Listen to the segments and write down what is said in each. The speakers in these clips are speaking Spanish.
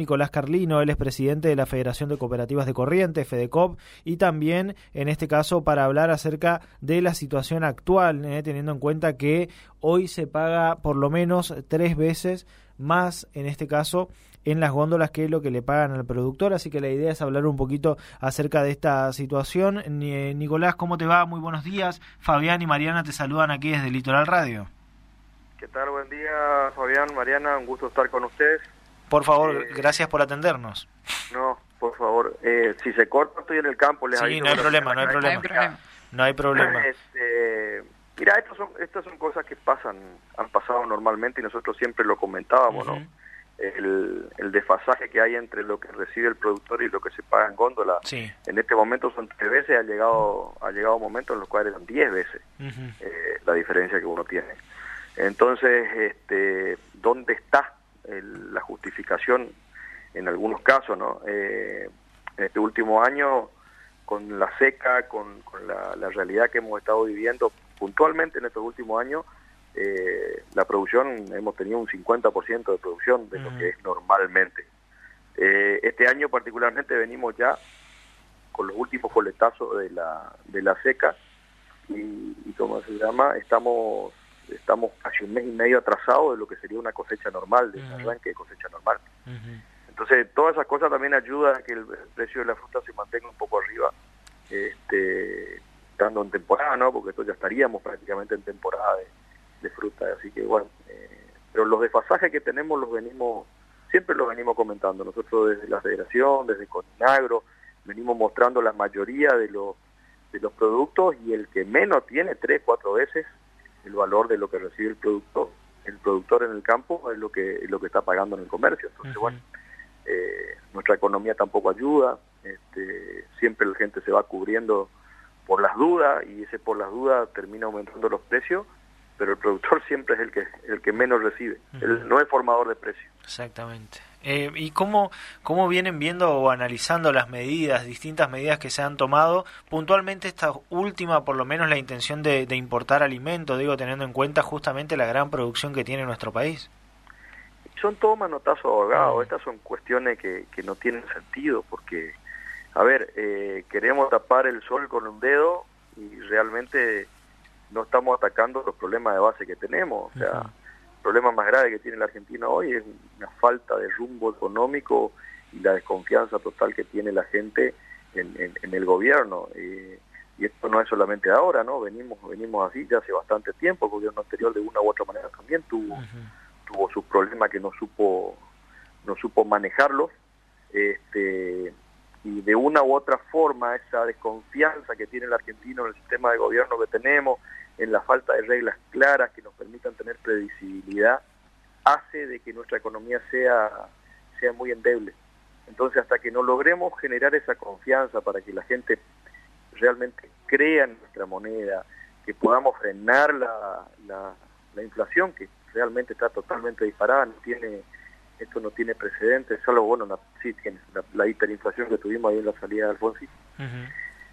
Nicolás Carlino, él es presidente de la Federación de Cooperativas de Corrientes, FEDECOP, y también en este caso para hablar acerca de la situación actual, eh, teniendo en cuenta que hoy se paga por lo menos tres veces más, en este caso, en las góndolas que es lo que le pagan al productor. Así que la idea es hablar un poquito acerca de esta situación. Nicolás, ¿cómo te va? Muy buenos días. Fabián y Mariana te saludan aquí desde Litoral Radio. ¿Qué tal? Buen día, Fabián, Mariana. Un gusto estar con ustedes. Por favor, eh, gracias por atendernos. No, por favor. Eh, si se corta, estoy en el campo. Les sí, no hay, problema, no hay problema, no hay problema. Este, mira, estas son, estas son cosas que pasan, han pasado normalmente y nosotros siempre lo comentábamos, ¿no? El, el, desfasaje que hay entre lo que recibe el productor y lo que se paga en góndola. Sí. En este momento son tres veces, ha llegado ha llegado un momento en los cuales eran diez veces eh, la diferencia que uno tiene. Entonces, este, ¿dónde está la justificación en algunos casos? ¿no? Eh, en este último año, con la seca, con, la, realidad que hemos estado viviendo puntualmente en estos últimos años, eh, la producción, hemos tenido un 50% de producción de lo que es normalmente. Eh, este año particularmente venimos ya con los últimos coletazos de la, de la seca y, y como se llama, estamos estamos casi un mes y medio atrasados de lo que sería una cosecha normal, de un arranque de cosecha normal. Entonces, todas esas cosas también ayudan a que el, precio de la fruta se mantenga un poco arriba, este, estando en temporada, ¿no? Porque esto ya estaríamos prácticamente en temporada de, fruta, así que bueno, eh, pero los desfasajes que tenemos los venimos, siempre los venimos comentando, nosotros desde la federación, desde Coninagro, venimos mostrando la mayoría de los de los productos y el que menos tiene tres, cuatro veces el valor de lo que recibe el productor el productor en el campo es lo que lo que está pagando en el comercio. Entonces bueno eh, nuestra economía tampoco ayuda este, siempre la gente se va cubriendo por las dudas y ese por las dudas termina aumentando los precios pero el productor siempre es el que el que menos recibe. Él no es formador de precios. Exactamente eh, ¿Y cómo, cómo vienen viendo o analizando las medidas, distintas medidas que se han tomado? Puntualmente esta última, por lo menos la intención de, importar alimentos, digo, teniendo en cuenta justamente la gran producción que tiene nuestro país. Son todos manotazos ahogados, mm. estas son cuestiones que, que no tienen sentido, porque, a ver, eh, queremos tapar el sol con un dedo y realmente no estamos atacando los problemas de base que tenemos. O sea, problema más grave que tiene la Argentina hoy es una falta de rumbo económico y la desconfianza total que tiene la gente en, el gobierno. y esto no es solamente ahora, ¿no? Venimos venimos así ya hace bastante tiempo. El gobierno anterior de una u otra manera también tuvo tuvo sus problemas que no supo no supo manejarlos. Este, y de una u otra forma esa desconfianza que tiene el argentino en el sistema de gobierno que tenemos, en la falta de reglas claras que nos permitan tener previsibilidad, hace de que nuestra economía sea, sea muy endeble. Entonces, hasta que no logremos generar esa confianza para que la gente realmente crea en nuestra moneda, que podamos frenar la, la, inflación, que realmente está totalmente disparada, no tiene esto no tiene precedentes, solo bueno, sí tiene la, hiperinflación que tuvimos ahí en la salida de Alfonsín.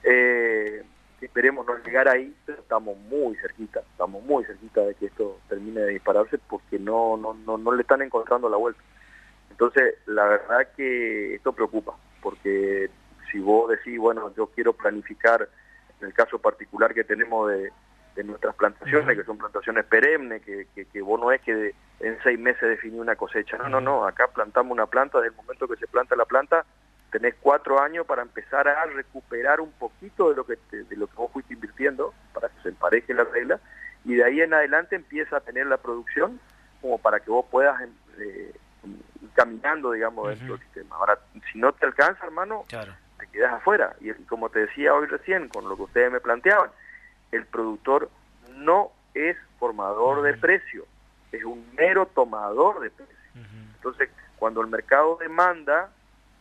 eh, esperemos no llegar ahí, pero estamos muy cerquita, estamos muy cerquita de que esto termine de dispararse porque no, no, no, no le están encontrando la vuelta. Entonces, la verdad que esto preocupa, porque si vos decís, bueno, yo quiero planificar, en el caso particular que tenemos de, de nuestras plantaciones, que son plantaciones perennes, que, que, que, vos no es que en seis meses definí una cosecha, no, no, no, acá plantamos una planta, desde el momento que se planta la planta, tenés cuatro años para empezar a recuperar un poquito de lo que de lo que vos fuiste invirtiendo para que se empareje la regla y de ahí en adelante empieza a tener la producción como para que vos puedas eh, ir caminando digamos dentro del sistema. Ahora si no te alcanza hermano te quedas afuera. Y, como te decía hoy recién con lo que ustedes me planteaban el productor no es formador de precio es un mero tomador de precio entonces cuando el mercado demanda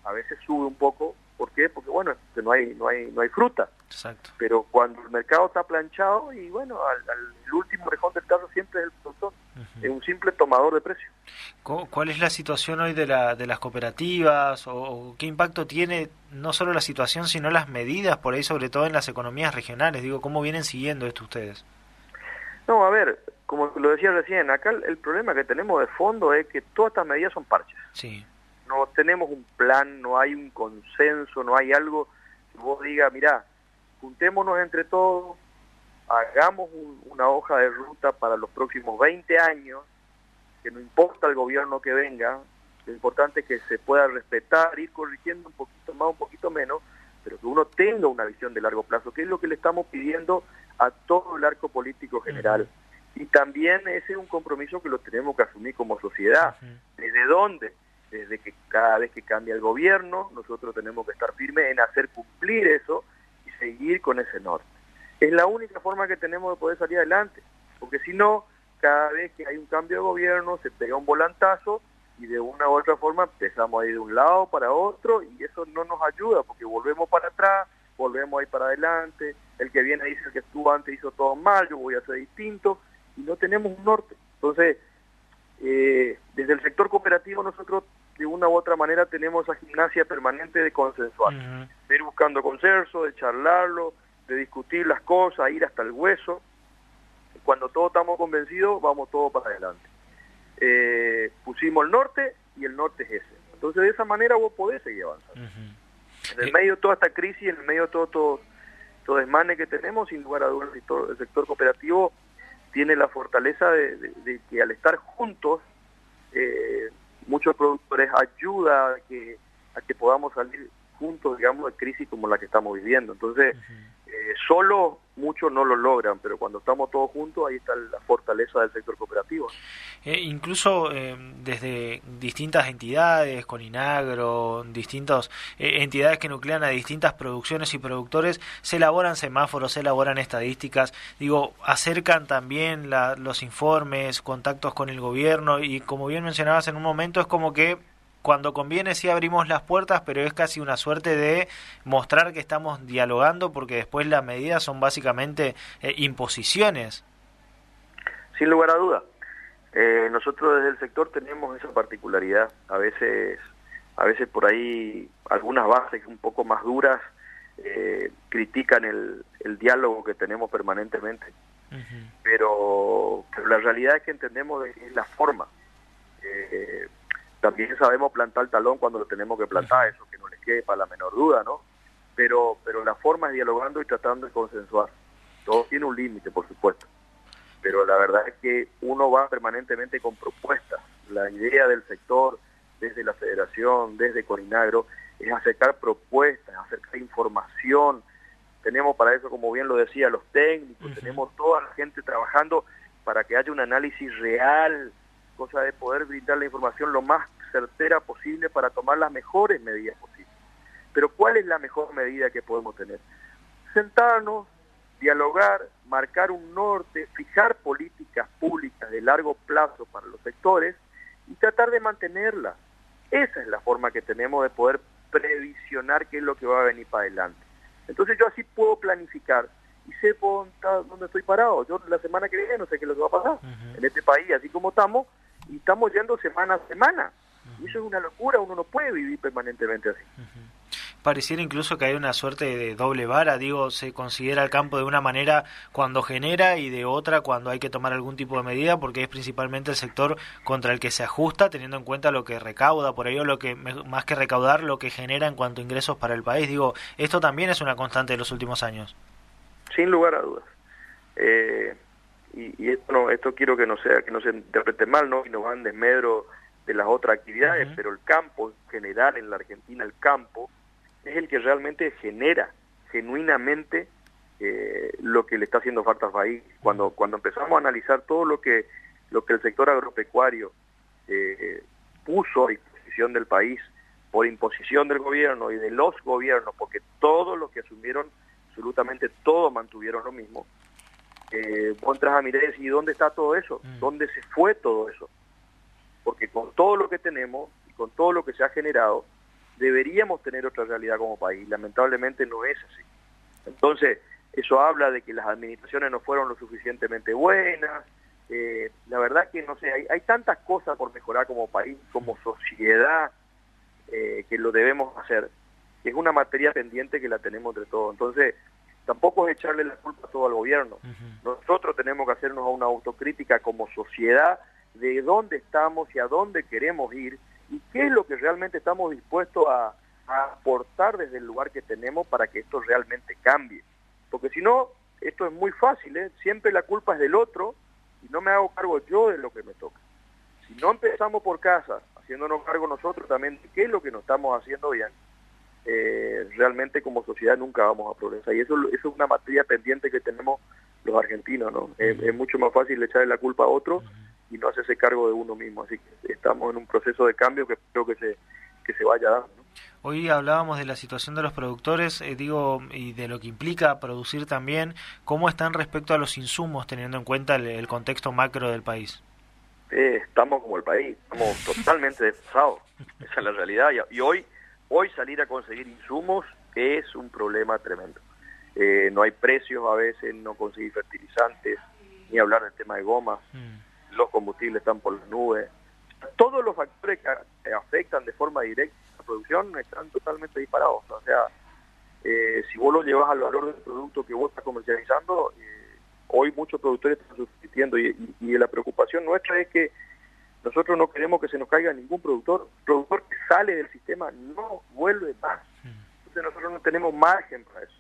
a veces sube un poco. ¿Por qué? Porque bueno, no hay no hay no hay fruta. Exacto. Pero cuando el mercado está planchado y bueno, al, el último rejón del carro siempre es el es un simple tomador de precio. ¿Cuál es la situación hoy de, la, de las cooperativas o, qué impacto tiene no solo la situación sino las medidas por ahí sobre todo en las economías regionales? Digo, ¿cómo vienen siguiendo esto ustedes? No, a ver, como lo decía recién, acá el, el problema que tenemos de fondo es que todas estas medidas son parches. Sí no tenemos un plan, no hay un consenso, no hay algo que vos digas, mira, juntémonos entre todos, hagamos una hoja de ruta para los próximos 20 años, que no importa el gobierno que venga, lo importante es que se pueda respetar, ir corrigiendo un poquito más, un poquito menos, pero que uno tenga una visión de largo plazo, que es lo que le estamos pidiendo a todo el arco político general. Y también ese es un compromiso que lo tenemos que asumir como sociedad. ¿Desde dónde? Desde que cada vez que cambia el gobierno, nosotros tenemos que estar firmes en hacer cumplir eso y seguir con ese norte. Es la única forma que tenemos de poder salir adelante, porque si no, cada vez que hay un cambio de gobierno se pega un volantazo y de una u otra forma empezamos a ir de un lado para otro y eso no nos ayuda porque volvemos para atrás, volvemos a ir para adelante, el que viene dice que estuvo antes hizo todo mal, yo voy a hacer distinto y no tenemos un norte. Entonces, eh, desde el sector cooperativo nosotros de una u otra manera tenemos esa gimnasia permanente de consensuar, de ir buscando consenso, de charlarlo, de discutir las cosas, ir hasta el hueso. Cuando todos estamos convencidos, vamos todos para adelante eh, pusimos el norte y el norte es ese. Entonces de esa manera vos podés seguir avanzando. En el medio de toda esta crisis, en el medio de todo, todo, todo desmane que tenemos, sin lugar a dudas, el sector, cooperativo tiene la fortaleza de, que al estar juntos, eh, muchos productores ayuda a que, a que podamos salir juntos, digamos, de crisis como la que estamos viviendo. Entonces, eh, solo muchos no lo logran, pero cuando estamos todos juntos, ahí está la fortaleza del sector cooperativo. Eh, incluso eh, desde distintas entidades, Coninagro, distintas entidades que nuclean a distintas producciones y productores, se elaboran semáforos, se elaboran estadísticas, digo, acercan también los informes, contactos con el gobierno y como bien mencionabas en un momento, es como que cuando conviene sí abrimos las puertas, pero es casi una suerte de mostrar que estamos dialogando porque después las medidas son básicamente eh, imposiciones. Sin lugar a duda. Eh, nosotros desde el sector tenemos esa particularidad. A veces, a veces por ahí algunas bases un poco más duras eh, critican el, diálogo que tenemos permanentemente. pero, la realidad es que entendemos que es la forma. Eh, también sabemos plantar el talón cuando lo tenemos que plantar, eso que no les quepa la menor duda, ¿no? Pero, pero la forma es dialogando y tratando de consensuar. Todo tiene un límite, por supuesto. Pero la verdad es que uno va permanentemente con propuestas. La idea del sector, desde la federación, desde Corinagro, es acercar propuestas, acercar información. Tenemos para eso, como bien lo decía, los técnicos, tenemos toda la gente trabajando para que haya un análisis real, cosa de poder brindar la información lo más certera posible para tomar las mejores medidas posibles. Pero ¿cuál es la mejor medida que podemos tener? Sentarnos, dialogar, marcar un norte, fijar políticas públicas de largo plazo para los sectores y tratar de mantenerlas. Esa es la forma que tenemos de poder previsionar qué es lo que va a venir para adelante. Entonces yo así puedo planificar y sé dónde estoy parado. Yo la semana que viene no sé qué es lo que va a pasar. En este país, así como estamos, y estamos yendo semana a semana. Y eso es una locura, uno no puede vivir permanentemente así. Pareciera incluso que hay una suerte de doble vara, digo, se considera el campo de una manera cuando genera y de otra cuando hay que tomar algún tipo de medida, porque es principalmente el sector contra el que se ajusta, teniendo en cuenta lo que recauda, por ello lo que más que recaudar, lo que genera en cuanto a ingresos para el país. Digo, esto también es una constante de los últimos años. Sin lugar a dudas. Eh, y, esto no, esto quiero que no sea que no se interprete mal no y no van desmedro de las otras actividades pero el campo en general en la Argentina el campo es el que realmente genera genuinamente eh, lo que le está haciendo falta al país. Cuando cuando empezamos a analizar todo lo que lo que el sector agropecuario eh, puso a disposición del país por imposición del gobierno y de los gobiernos porque todos los que asumieron absolutamente todos mantuvieron lo mismo eh, a mirar y ¿dónde está todo eso? Mm. ¿Dónde se fue todo eso? Porque con todo lo que tenemos y con todo lo que se ha generado, deberíamos tener otra realidad como país. Lamentablemente no es así. Entonces, eso habla de que las administraciones no fueron lo suficientemente buenas. Eh, la verdad que no sé, hay, hay, tantas cosas por mejorar como país, como sociedad, eh, que lo debemos hacer, es una materia pendiente que la tenemos entre todos. Entonces, tampoco es echarle la culpa todo al gobierno. Nosotros tenemos que hacernos una autocrítica como sociedad de dónde estamos y a dónde queremos ir y qué es lo que realmente estamos dispuestos a, aportar desde el lugar que tenemos para que esto realmente cambie. Porque si no, esto es muy fácil, ¿eh? siempre la culpa es del otro y no me hago cargo yo de lo que me toca. Si no empezamos por casa, haciéndonos cargo nosotros también de qué es lo que nos estamos haciendo bien, eh, realmente como sociedad nunca vamos a progresar. Y eso, eso es una materia pendiente que tenemos los argentinos, ¿no? Es, mucho más fácil echarle la culpa a otro y no hacerse cargo de uno mismo. Así que estamos en un proceso de cambio que espero que se, que se vaya dando. Hoy hablábamos de la situación de los productores, eh, digo, y de lo que implica producir también. ¿Cómo están respecto a los insumos, teniendo en cuenta el, contexto macro del país? Eh, estamos como el país, estamos totalmente desfasados. Esa es la realidad. Y, hoy, hoy salir a conseguir insumos es un problema tremendo. Eh, no hay precios a veces, no conseguir fertilizantes, ni hablar del tema de goma. Mm. Los combustibles están por las nubes todos los factores que afectan de forma directa a la producción están totalmente disparados. O sea, eh, si vos lo llevas al valor del producto que vos estás comercializando, eh, hoy muchos productores están subsistiendo y, la preocupación nuestra es que nosotros no queremos que se nos caiga ningún productor. productor que sale del sistema no vuelve más. Entonces nosotros no tenemos margen para eso.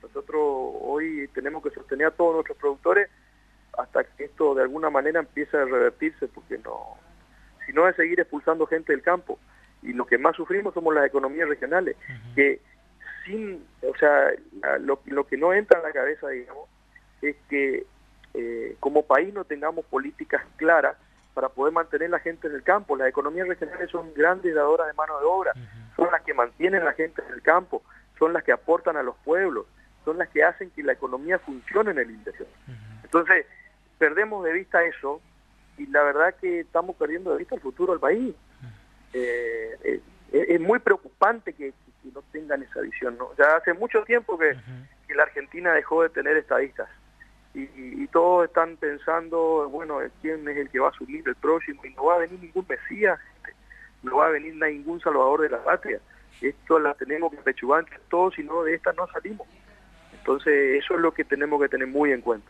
Nosotros hoy tenemos que sostener a todos nuestros productores hasta que esto de alguna manera empiece a revertirse porque no sino de seguir expulsando gente del campo. Y lo que más sufrimos somos las economías regionales, que sin, o sea, lo, que no entra en la cabeza, digamos, es que eh, como país no tengamos políticas claras para poder mantener la gente en el campo. Las economías regionales son grandes dadoras de mano de obra, son las que mantienen a la gente en el campo, son las que aportan a los pueblos, son las que hacen que la economía funcione en el interior. Entonces, perdemos de vista eso y la verdad que estamos perdiendo de vista el futuro del país. Eh, eh, es, muy preocupante que, no tengan esa visión. ¿no? Ya hace mucho tiempo que, la Argentina dejó de tener estadistas y, todos están pensando, bueno, quién es el que va a asumir el próximo y no va a venir ningún Mesías, no va a venir ningún salvador de la patria. Esto la tenemos que pechugar todos, si no de esta no salimos. Entonces eso es lo que tenemos que tener muy en cuenta.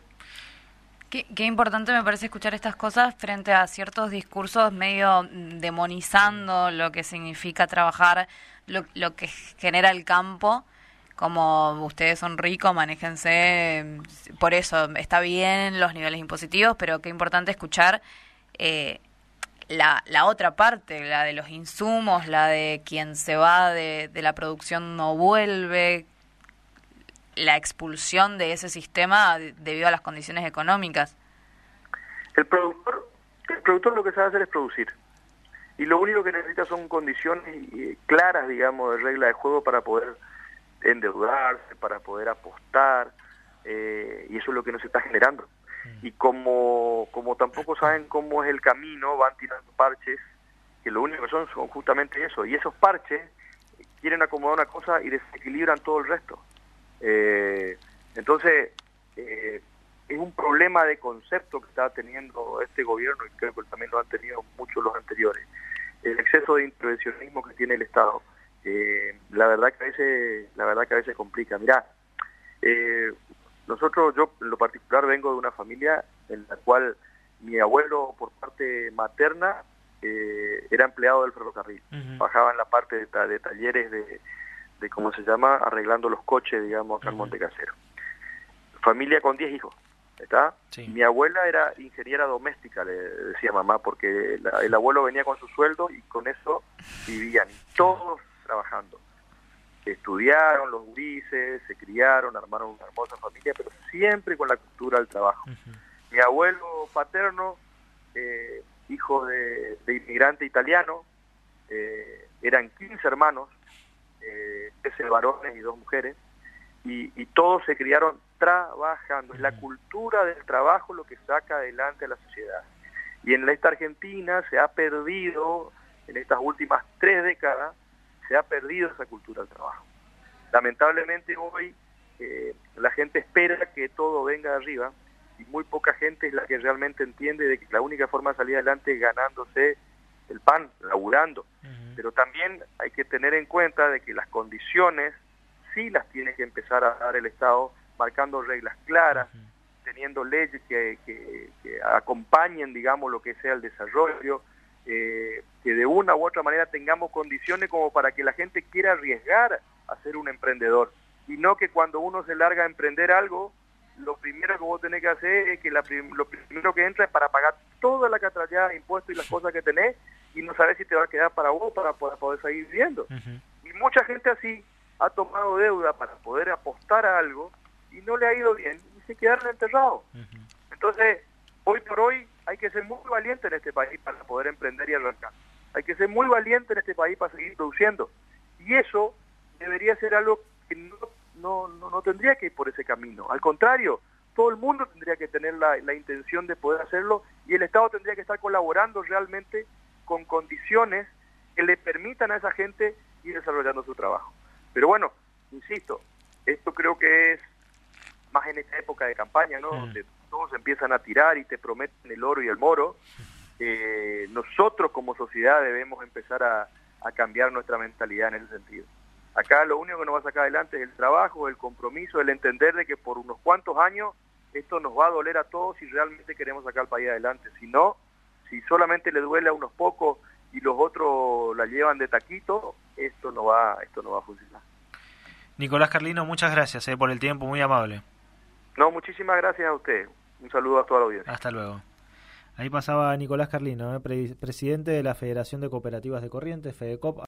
Qué, importante me parece escuchar estas cosas frente a ciertos discursos medio demonizando lo que significa trabajar, lo, que genera el campo como ustedes son ricos, manéjense, por eso está bien los niveles impositivos, pero qué importante escuchar eh, la, la, otra parte, la de los insumos, la de quien se va de, de la producción no vuelve, la expulsión de ese sistema debido a las condiciones económicas? El productor, el productor lo que sabe hacer es producir. Y lo único que necesita son condiciones eh, claras, digamos, de regla de juego para poder endeudarse, para poder apostar, eh, y eso es lo que no se está generando. Mm. Y como, como tampoco saben cómo es el camino, van tirando parches, que lo único que son son justamente eso. Y esos parches quieren acomodar una cosa y desequilibran todo el resto. Eh, entonces, eh, es un problema de concepto que está teniendo este gobierno y creo que también lo han tenido muchos los anteriores. El exceso de intervencionismo que tiene el Estado. Eh, la verdad que a veces, la verdad que a veces complica. Mirá, eh, nosotros, yo en lo particular vengo de una familia en la cual mi abuelo por parte materna eh, era empleado del ferrocarril, bajaba en la parte de talleres de, de cómo se llama, arreglando los coches, digamos, acá en Montecasero. Familia con 10 hijos, ¿está? Mi abuela era ingeniera doméstica, le decía mamá, porque el abuelo venía con su sueldo y con eso vivían, todos trabajando. Estudiaron los gurises, se criaron, armaron una hermosa familia, pero siempre con la cultura del trabajo. Mi abuelo paterno, eh, hijo de, inmigrante italiano, eh, eran 15 hermanos, eh, 13 varones y dos mujeres, y, todos se criaron trabajando. Es la cultura del trabajo lo que saca adelante a la sociedad. Y en esta Argentina se ha perdido, en estas últimas tres décadas, se ha perdido esa cultura del trabajo. Lamentablemente hoy eh, la gente espera que todo venga de arriba y muy poca gente es la que realmente entiende de que la única forma de salir adelante es ganándose el pan, laburando. Pero también hay que tener en cuenta de que las condiciones sí las tiene que empezar a dar el Estado, marcando reglas claras, teniendo leyes que, que, acompañen, digamos, lo que sea el desarrollo, eh, que de una u otra manera tengamos condiciones como para que la gente quiera arriesgar a ser un emprendedor y no que cuando uno se larga a emprender algo, lo primero que vos tenés que hacer es que la lo primero que entra es para pagar toda la catrallada de impuestos y las cosas que tenés y no sabes si te va a quedar para vos para, poder seguir viviendo. Y mucha gente así ha tomado deuda para poder apostar a algo y no le ha ido bien y se quedaron enterrados. Entonces, hoy por hoy hay que ser muy valiente en este país para poder emprender y arrancar. Hay que ser muy valiente en este país para seguir produciendo. Y eso debería ser algo que no, no, no, tendría que ir por ese camino. Al contrario, todo el mundo tendría que tener la, la intención de poder hacerlo y el Estado tendría que estar colaborando realmente con condiciones que le permitan a esa gente ir desarrollando su trabajo. Pero bueno, insisto, esto creo que es más en esta época de campaña, ¿no? Mm. Donde todos empiezan a tirar y te prometen el oro y el moro. Eh, nosotros como sociedad debemos empezar a, a cambiar nuestra mentalidad en ese sentido. Acá lo único que nos va a sacar adelante es el trabajo, el compromiso, el entender de que por unos cuantos años esto nos va a doler a todos si realmente queremos sacar el país adelante. Si no, si solamente le duele a unos pocos y los otros la llevan de taquito, esto no va, esto no va a funcionar. Nicolás Carlino, muchas gracias eh, por el tiempo, muy amable. No, muchísimas gracias a usted. Un saludo a toda la audiencia. Hasta luego. Ahí pasaba Nicolás Carlino, eh, presidente de la Federación de Cooperativas de Corrientes, FEDECOP.